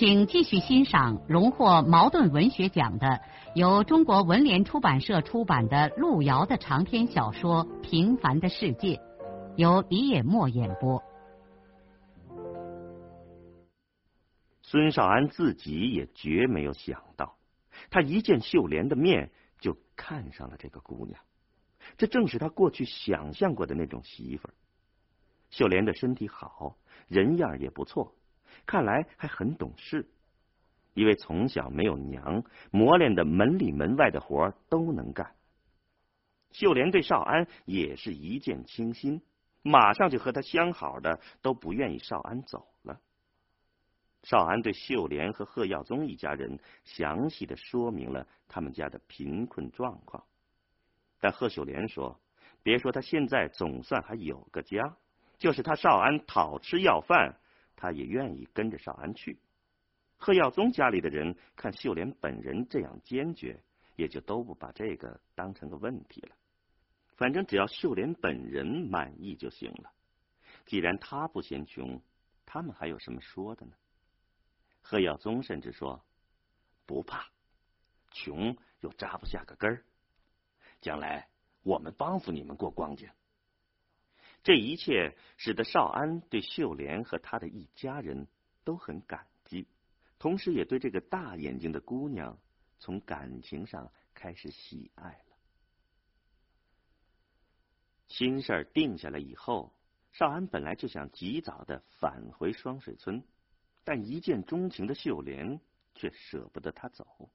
请继续欣赏荣获茅盾文学奖的、由中国文联出版社出版的路遥的长篇小说《平凡的世界》，由李野墨演播。孙少安自己也绝没有想到，他一见秀莲的面就看上了这个姑娘，这正是他过去想象过的那种媳妇儿。秀莲的身体好，人样也不错。看来还很懂事，因为从小没有娘，磨练的门里门外的活都能干。秀莲对少安也是一见倾心，马上就和他相好的都不愿意少安走了。少安对秀莲和贺耀宗一家人详细的说明了他们家的贫困状况，但贺秀莲说：“别说他现在总算还有个家，就是他少安讨吃要饭。”他也愿意跟着少安去。贺耀宗家里的人看秀莲本人这样坚决，也就都不把这个当成个问题了。反正只要秀莲本人满意就行了。既然他不嫌穷，他们还有什么说的呢？贺耀宗甚至说：“不怕，穷又扎不下个根儿，将来我们帮扶你们过光景。”这一切使得少安对秀莲和他的一家人都很感激，同时也对这个大眼睛的姑娘从感情上开始喜爱了。心事儿定下来以后，少安本来就想及早的返回双水村，但一见钟情的秀莲却舍不得他走，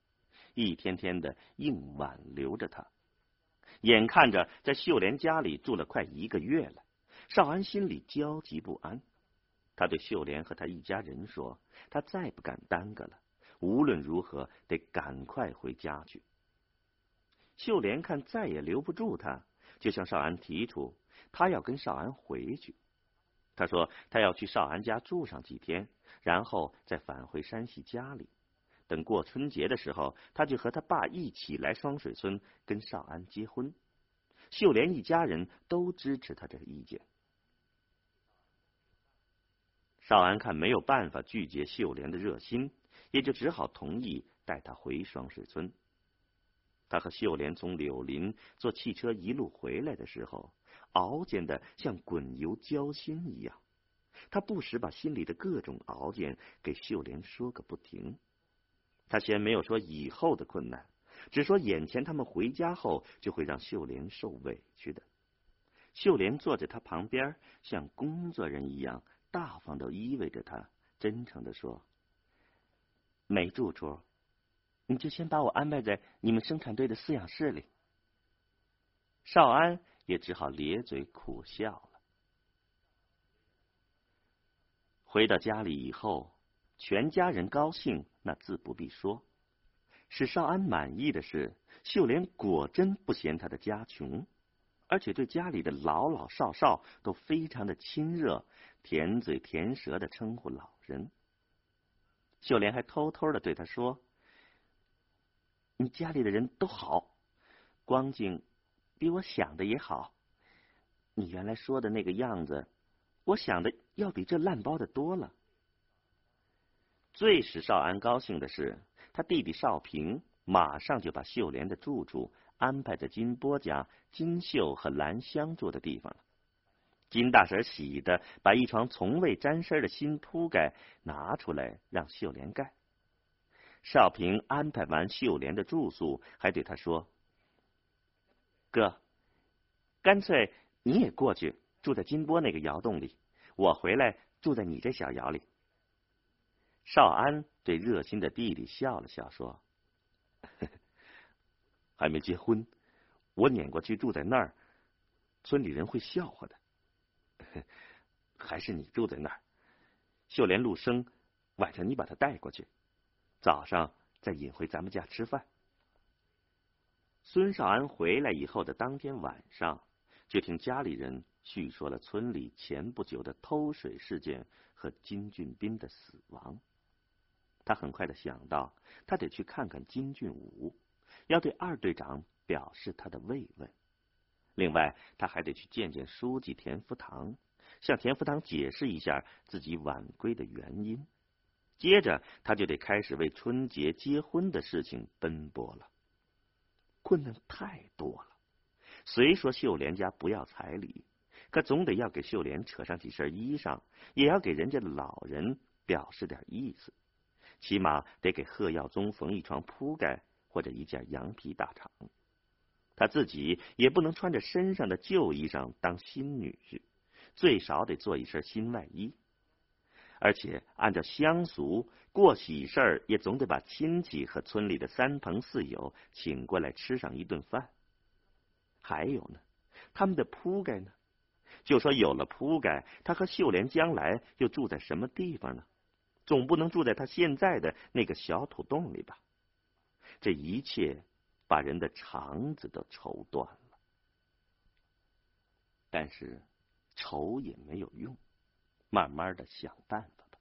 一天天的硬挽留着他。眼看着在秀莲家里住了快一个月了。少安心里焦急不安，他对秀莲和他一家人说：“他再不敢耽搁了，无论如何得赶快回家去。”秀莲看再也留不住他，就向少安提出，他要跟少安回去。他说他要去少安家住上几天，然后再返回山西家里。等过春节的时候，他就和他爸一起来双水村跟少安结婚。秀莲一家人都支持他这个意见。少安看没有办法拒绝秀莲的热心，也就只好同意带她回双水村。他和秀莲从柳林坐汽车一路回来的时候，熬煎的像滚油焦心一样。他不时把心里的各种熬煎给秀莲说个不停。他先没有说以后的困难，只说眼前他们回家后就会让秀莲受委屈的。秀莲坐在他旁边，像工作人一样。大方的依偎着他，真诚的说：“没住处，你就先把我安排在你们生产队的饲养室里。”少安也只好咧嘴苦笑了。回到家里以后，全家人高兴，那自不必说。使少安满意的是，秀莲果真不嫌他的家穷。而且对家里的老老少少都非常的亲热，甜嘴甜舌的称呼老人。秀莲还偷偷的对他说：“你家里的人都好，光景比我想的也好。你原来说的那个样子，我想的要比这烂包的多了。”最使少安高兴的是，他弟弟少平马上就把秀莲的住处。安排在金波家金秀和兰香住的地方了。金大婶喜的把一床从未沾身的新铺盖拿出来让秀莲盖。少平安排完秀莲的住宿，还对他说：“哥，干脆你也过去住在金波那个窑洞里，我回来住在你这小窑里。”少安对热心的弟弟笑了笑，说。还没结婚，我撵过去住在那儿，村里人会笑话的。还是你住在那儿。秀莲、陆生晚上你把他带过去，早上再引回咱们家吃饭。孙少安回来以后的当天晚上，就听家里人叙说了村里前不久的偷水事件和金俊斌的死亡。他很快的想到，他得去看看金俊武，要对二队长表示他的慰问。另外，他还得去见见书记田福堂，向田福堂解释一下自己晚归的原因。接着，他就得开始为春节结婚的事情奔波了。困难太多了。虽说秀莲家不要彩礼，可总得要给秀莲扯上几身衣裳，也要给人家老人表示点意思。起码得给贺耀宗缝一床铺盖或者一件羊皮大氅。他自己也不能穿着身上的旧衣裳当新女婿，最少得做一身新外衣。而且按照乡俗，过喜事儿也总得把亲戚和村里的三朋四友请过来吃上一顿饭。还有呢，他们的铺盖呢？就说有了铺盖，他和秀莲将来又住在什么地方呢？总不能住在他现在的那个小土洞里吧？这一切把人的肠子都愁断了。但是愁也没有用。慢慢的想办法吧。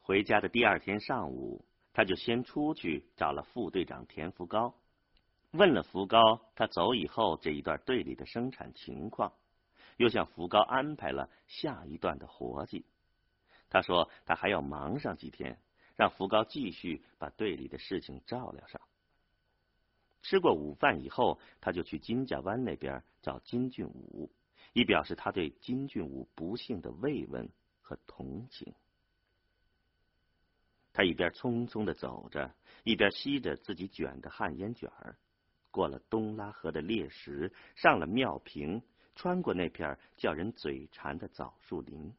回家的第二天上午，他就先出去找了副队长田福高，问了福高他走以后这一段队里的生产情况，又向福高安排了下一段的活计。他说他还要忙上几天，让福高继续把队里的事情照料上。吃过午饭以后，他就去金家湾那边找金俊武。以表示他对金俊武不幸的慰问和同情。他一边匆匆的走着，一边吸着自己卷的旱烟卷儿，过了东拉河的猎石，上了庙坪，穿过那片叫人嘴馋的枣树林。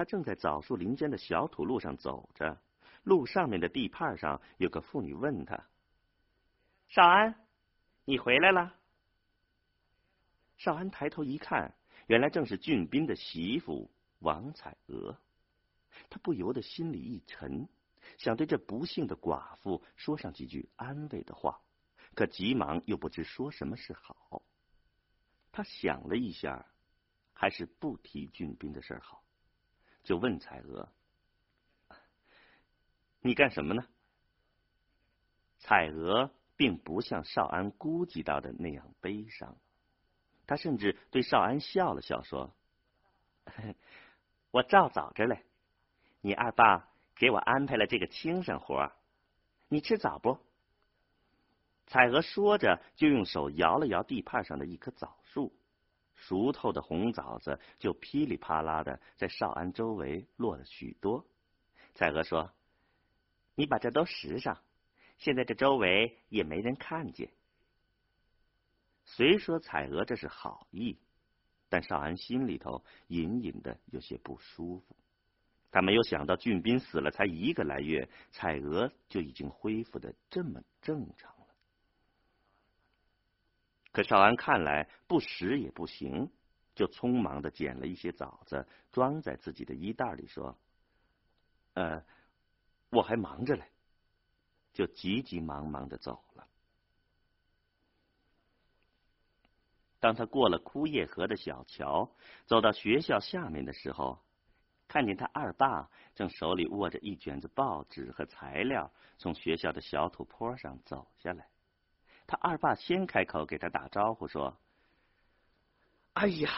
他正在枣树林间的小土路上走着，路上面的地畔上有个妇女问他：“少安，你回来了？”少安抬头一看，原来正是俊斌的媳妇王彩娥。他不由得心里一沉，想对这不幸的寡妇说上几句安慰的话，可急忙又不知说什么是好。他想了一下，还是不提俊斌的事好，就问彩娥：“你干什么呢？”彩娥并不像少安估计到的那样悲伤。她甚至对少安笑了笑，说：“ 我照早着嘞，你二爸给我安排了这个轻省活你吃枣不？”彩娥说着，就用手摇了摇地畔上的一棵枣树，熟透的红枣子就噼里啪啦的在少安周围落了许多。彩娥说：“你把这都拾上，现在这周围也没人看见。”虽说彩娥这是好意，但少安心里头隐隐的有些不舒服。他没有想到俊斌死了才一个来月，彩娥就已经恢复的这么正常。可少安看来不食也不行，就匆忙的捡了一些枣子，装在自己的衣袋里，说：“呃，我还忙着嘞。”就急急忙忙的走了。当他过了枯叶河的小桥，走到学校下面的时候，看见他二爸正手里握着一卷子报纸和材料，从学校的小土坡上走下来。他二爸先开口给他打招呼说：“哎呀，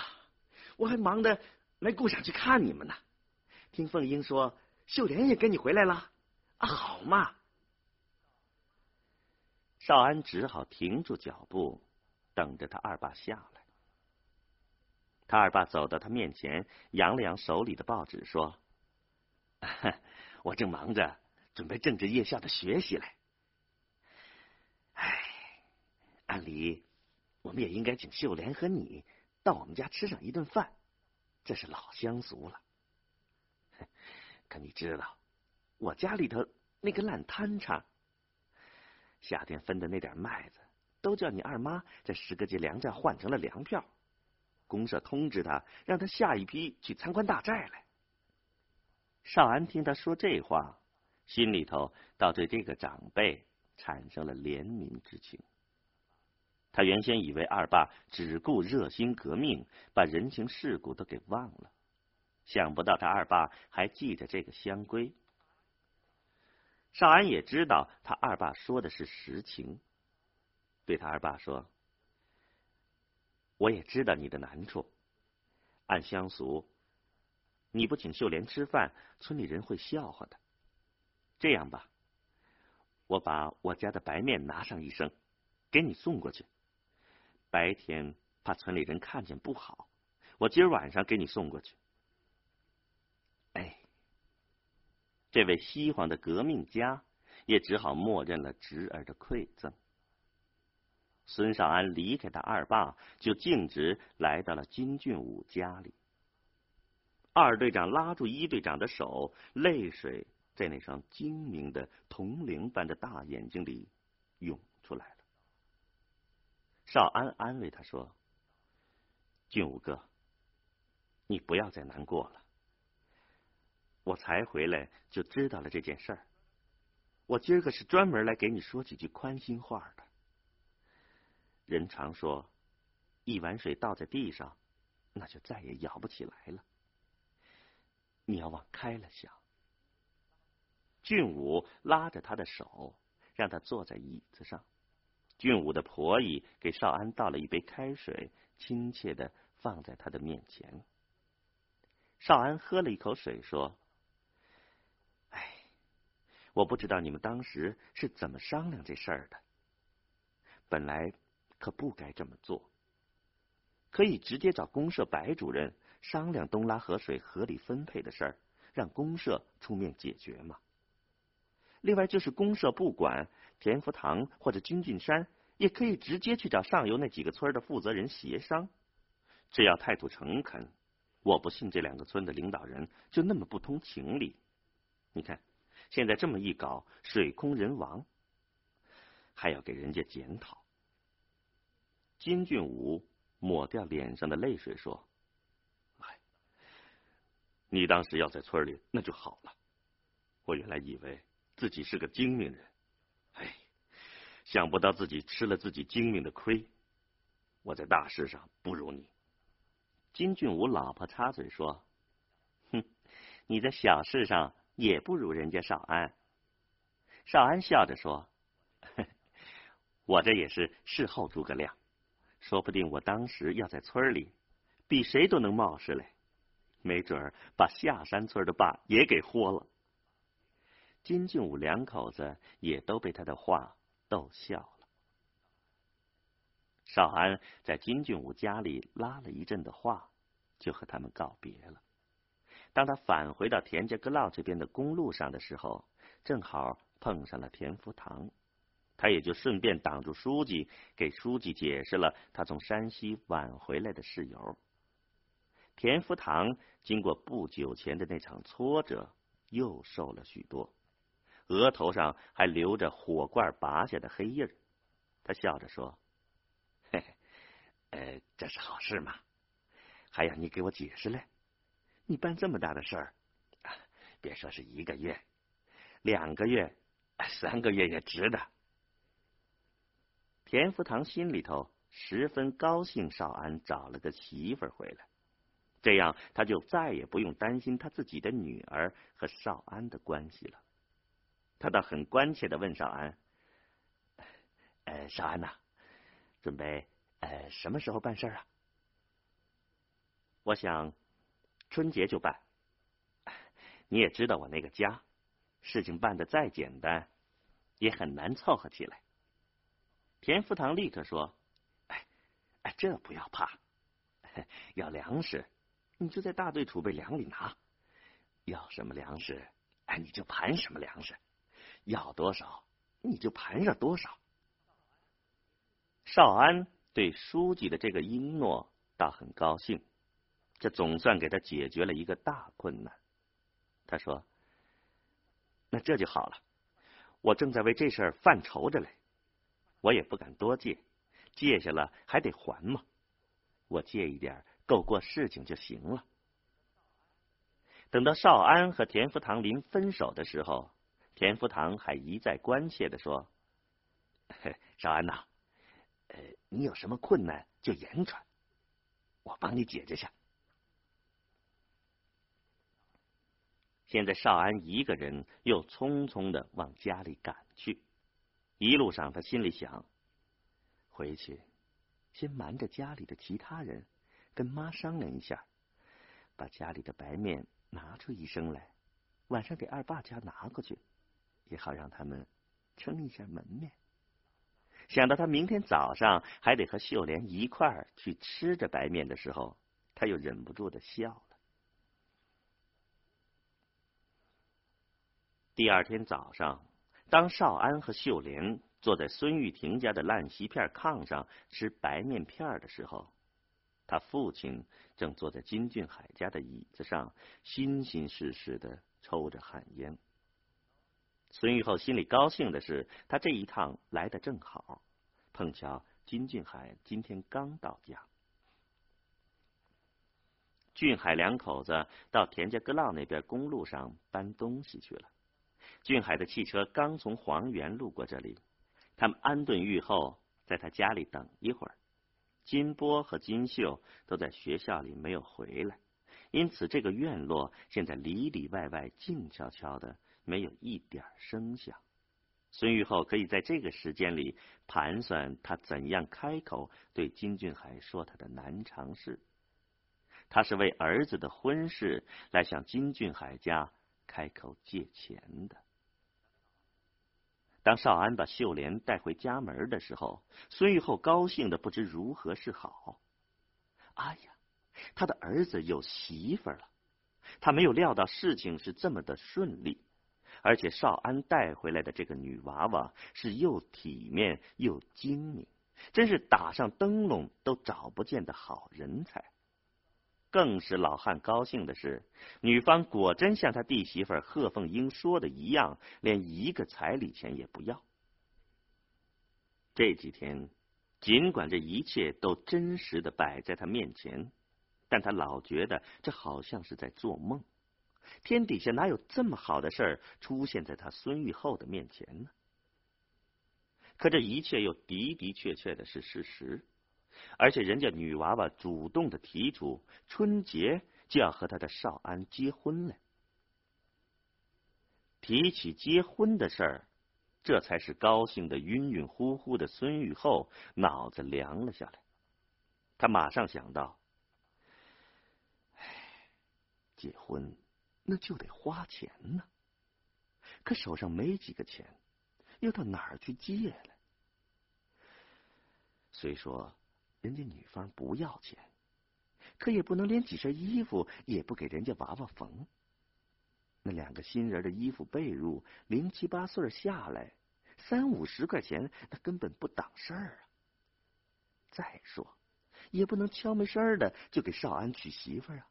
我还忙着没顾上去看你们呢。听凤英说，秀莲也跟你回来了，啊，好嘛。”少安只好停住脚步。等着他二爸下来。他二爸走到他面前，扬了扬手里的报纸，说：“ 我正忙着准备政治夜校的学习嘞。哎，按理我们也应该请秀莲和你到我们家吃上一顿饭，这是老乡俗了。可你知道，我家里头那个烂摊场，夏天分的那点麦子。”都叫你二妈在十个街粮站换成了粮票，公社通知他，让他下一批去参观大寨来。少安听他说这话，心里头倒对这个长辈产生了怜悯之情。他原先以为二爸只顾热心革命，把人情世故都给忘了，想不到他二爸还记着这个香龟。少安也知道他二爸说的是实情，对他二爸说：“我也知道你的难处，按乡俗，你不请秀莲吃饭，村里人会笑话的。这样吧，我把我家的白面拿上一升，给你送过去。”白天怕村里人看见不好，我今儿晚上给你送过去。哎，这位西黄的革命家也只好默认了侄儿的馈赠。孙少安离开他二爸，就径直来到了金俊武家里。二队长拉住一队长的手，泪水在那双精明的铜铃般的大眼睛里涌出来了。少安安慰他说：“俊武哥，你不要再难过了。我才回来就知道了这件事儿。我今儿个是专门来给你说几句宽心话的。人常说，一碗水倒在地上，那就再也舀不起来了。你要往开了想。”俊武拉着他的手，让他坐在椅子上。俊武的婆姨给少安倒了一杯开水，亲切的放在他的面前。少安喝了一口水，说：“哎，我不知道你们当时是怎么商量这事儿的。本来可不该这么做，可以直接找公社白主任商量东拉河水合理分配的事儿，让公社出面解决嘛。另外，就是公社不管。”田福堂或者金俊山也可以直接去找上游那几个村的负责人协商，只要态度诚恳，我不信这两个村的领导人就那么不通情理。你看，现在这么一搞，水空人亡，还要给人家检讨。金俊武抹掉脸上的泪水说：“哎，你当时要在村里那就好了。我原来以为自己是个精明人。”哎，想不到自己吃了自己精明的亏。我在大事上不如你。金俊武老婆插嘴说：“哼，你在小事上也不如人家少安。”少安笑着说：“我这也是事后诸葛亮，说不定我当时要在村里，比谁都能冒失来，没准儿把下山村的坝也给豁了。”金俊武两口子也都被他的话逗笑了。少安在金俊武家里拉了一阵的话，就和他们告别了。当他返回到田家阁老这边的公路上的时候，正好碰上了田福堂，他也就顺便挡住书记，给书记解释了他从山西晚回来的事由。田福堂经过不久前的那场挫折，又瘦了许多。额头上还留着火罐拔下的黑印儿，他笑着说：“嘿嘿，呃，这是好事嘛，还要你给我解释嘞？你办这么大的事儿，别说是一个月、两个月、三个月也值得。”田福堂心里头十分高兴，少安找了个媳妇儿回来，这样他就再也不用担心他自己的女儿和少安的关系了。他倒很关切的问少安：“呃，少安呐，准备呃什么时候办事啊？”我想春节就办。你也知道我那个家，事情办的再简单，也很难凑合起来。田福堂立刻说：“哎哎，这不要怕，要粮食，你就在大队储备粮里拿；要什么粮食，哎，你就盘什么粮食。”要多少，你就盘上多少。少安对书记的这个应诺倒很高兴，这总算给他解决了一个大困难。他说：“那这就好了，我正在为这事儿犯愁着嘞。我也不敢多借，借下了还得还嘛。我借一点够过事情就行了。等到少安和田福堂临分手的时候，田福堂还一再关切的说：“少安呐，呃，你有什么困难就言传，我帮你解决下。”现在少安一个人又匆匆的往家里赶去，一路上他心里想：回去先瞒着家里的其他人，跟妈商量一下，把家里的白面拿出一升来，晚上给二爸家拿过去，也好让他们撑一下门面。想到他明天早上还得和秀莲一块儿去吃着白面的时候，他又忍不住的笑了。第二天早上，当少安和秀莲坐在孙玉婷家的烂席片炕上吃白面片的时候，他父亲正坐在金俊海家的椅子上，心心事事的抽着旱烟。孙玉厚心里高兴的是，他这一趟来的正好，碰巧金俊海今天刚到家。俊海两口子到田家阁浪那边公路上搬东西去了。俊海的汽车刚从黄原路过这里，他们安顿玉后，在他家里等一会儿。金波和金秀都在学校里没有回来，因此这个院落现在里里外外静悄悄的，没有一点声响。孙玉厚可以在这个时间里盘算他怎样开口对金俊海说他的难尝事。他是为儿子的婚事来向金俊海家开口借钱的。当少安把秀莲带回家门的时候，孙玉厚高兴的不知如何是好。哎呀，他的儿子有媳妇了！他没有料到事情是这么的顺利，而且少安带回来的这个女娃娃是又体面又精明，真是打上灯笼都找不见的好人才。更使老汉高兴的是，女方果真像他弟媳妇贺凤英说的一样，连一个彩礼钱也不要。这几天，尽管这一切都真实的摆在他面前，但他老觉得这好像是在做梦。天底下哪有这么好的事儿出现在他孙玉厚的面前呢？可这一切又的的确确的是事实。而且人家女娃娃主动的提出春节就要和他的少安结婚了。提起结婚的事儿，这才是高兴的晕晕乎乎的孙玉厚脑子凉了下来。他马上想到，哎，结婚那就得花钱呢，可手上没几个钱，又到哪儿去借了？虽说。人家女方不要钱，可也不能连几身衣服也不给人家娃娃缝。那两个新人的衣服被褥，零七八碎下来，三五十块钱，那根本不挡事儿啊。再说，也不能悄没声的就给少安娶媳妇儿啊，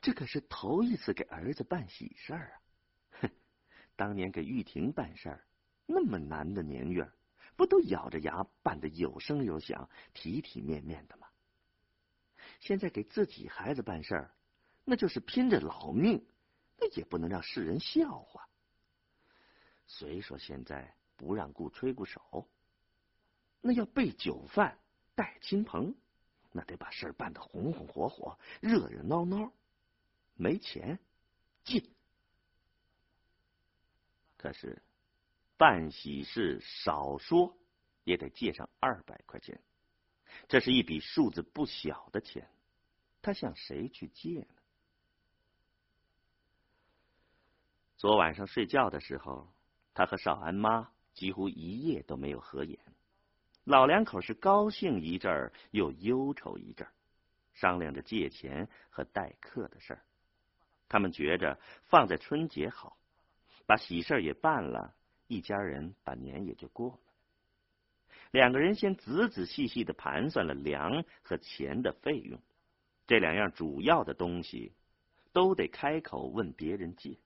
这可是头一次给儿子办喜事儿啊。哼，当年给玉婷办事儿，那么难的年月。不都咬着牙办的有声有响、体体面面的吗？现在给自己孩子办事儿，那就是拼着老命，那也不能让世人笑话。虽说现在不让雇吹鼓手，那要备酒饭、带亲朋，那得把事儿办得红红火火、热热闹闹。没钱，进。可是。办喜事少说也得借上二百块钱，这是一笔数字不小的钱，他向谁去借呢？昨晚上睡觉的时候，他和少安妈几乎一夜都没有合眼，老两口是高兴一阵儿，又忧愁一阵儿，商量着借钱和待客的事儿。他们觉着放在春节好，把喜事也办了。一家人把年也就过了。两个人先仔仔细细的盘算了粮和钱的费用，这两样主要的东西都得开口问别人借。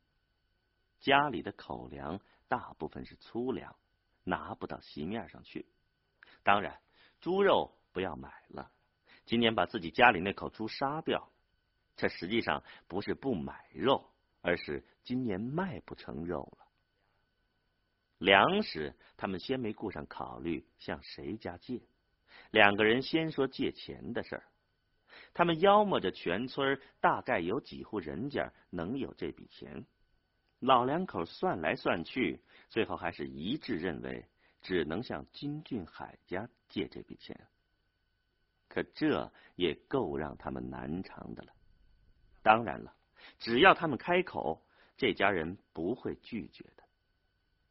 家里的口粮大部分是粗粮，拿不到席面上去。当然，猪肉不要买了，今年把自己家里那口猪杀掉，这实际上不是不买肉，而是今年卖不成肉了。粮食，他们先没顾上考虑向谁家借，两个人先说借钱的事儿。他们妖摸着全村大概有几户人家能有这笔钱，老两口算来算去，最后还是一致认为只能向金俊海家借这笔钱。可这也够让他们难偿的了。当然了，只要他们开口，这家人不会拒绝的。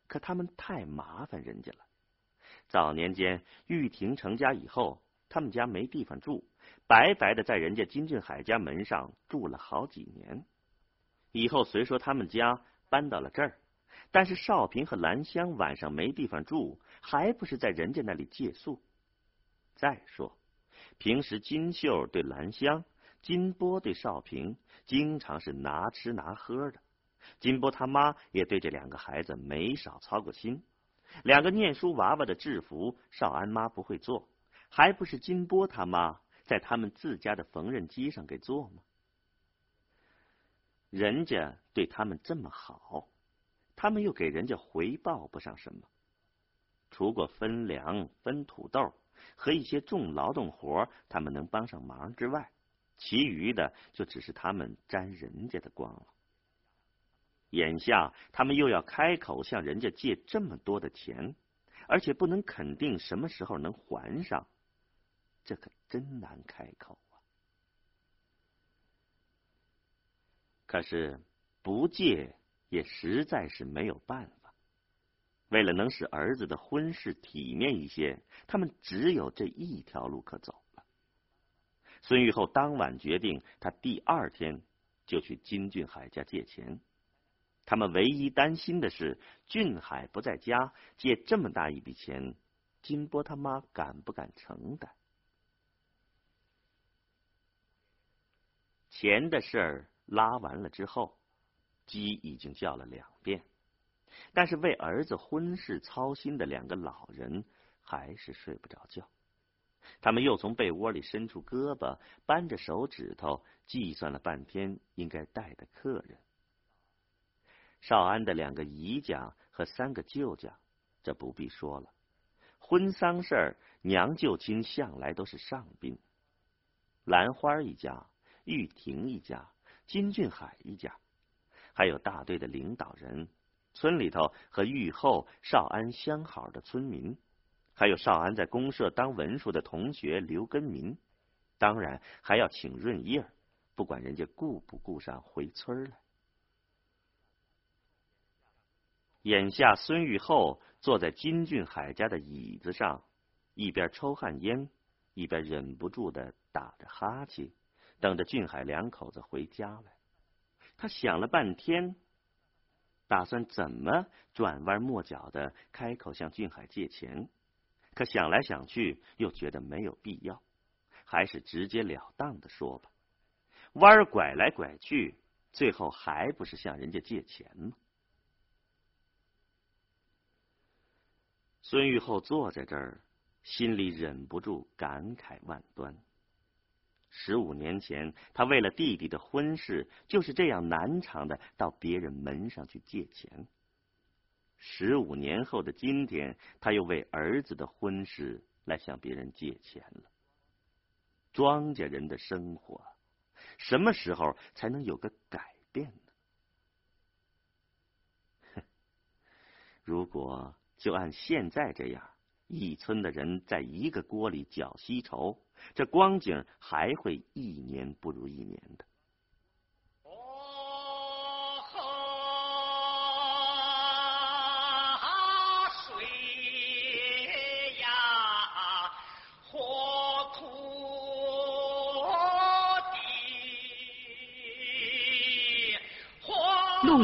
可他们太麻烦人家了。早年间玉婷成家以后，他们家没地方住，白白的在人家金俊海家门上住了好几年。以后虽说他们家搬到了这儿，但是少平和兰香晚上没地方住，还不是在人家那里借宿？再说。平时金秀对兰香，金波对少平，经常是拿吃拿喝的。金波他妈也对这两个孩子没少操过心。两个念书娃娃的制服，少安妈不会做，还不是金波他妈在他们自家的缝纫机上给做吗？人家对他们这么好，他们又给人家回报不上什么，除过分粮、分土豆。和一些重劳动活，他们能帮上忙之外，其余的就只是他们沾人家的光了。眼下他们又要开口向人家借这么多的钱，而且不能肯定什么时候能还上，这可真难开口啊！可是不借也实在是没有办法。为了能使儿子的婚事体面一些，他们只有这一条路可走。孙玉厚当晚决定，他第二天就去金俊海家借钱。他们唯一担心的是，俊海不在家，借这么大一笔钱，金波他妈敢不敢承担？钱的事儿拉完了之后，鸡已经叫了两遍。但是为儿子婚事操心的两个老人还是睡不着觉，他们又从被窝里伸出胳膊，扳着手指头计算了半天应该带的客人。少安的两个姨家和三个舅家，这不必说了。婚丧事儿，娘舅亲向来都是上宾。兰花一家、玉婷一家、金俊海一家，还有大队的领导人。村里头和玉后、少安相好的村民，还有少安在公社当文书的同学刘根民，当然还要请润叶，不管人家顾不顾上回村来。眼下孙玉厚坐在金俊海家的椅子上，一边抽旱烟，一边忍不住的打着哈欠，等着俊海两口子回家来。他想了半天。打算怎么转弯抹角的开口向俊海借钱，可想来想去又觉得没有必要，还是直截了当的说吧。弯拐来拐去，最后还不是向人家借钱吗？孙玉厚坐在这儿，心里忍不住感慨万端。十五年前，他为了弟弟的婚事，就是这样难缠的到别人门上去借钱。十五年后的今天，他又为儿子的婚事来向别人借钱了。庄稼人的生活，什么时候才能有个改变呢？哼，如果就按现在这样，一村的人在一个锅里搅稀稠。这光景还会一年不如一年的。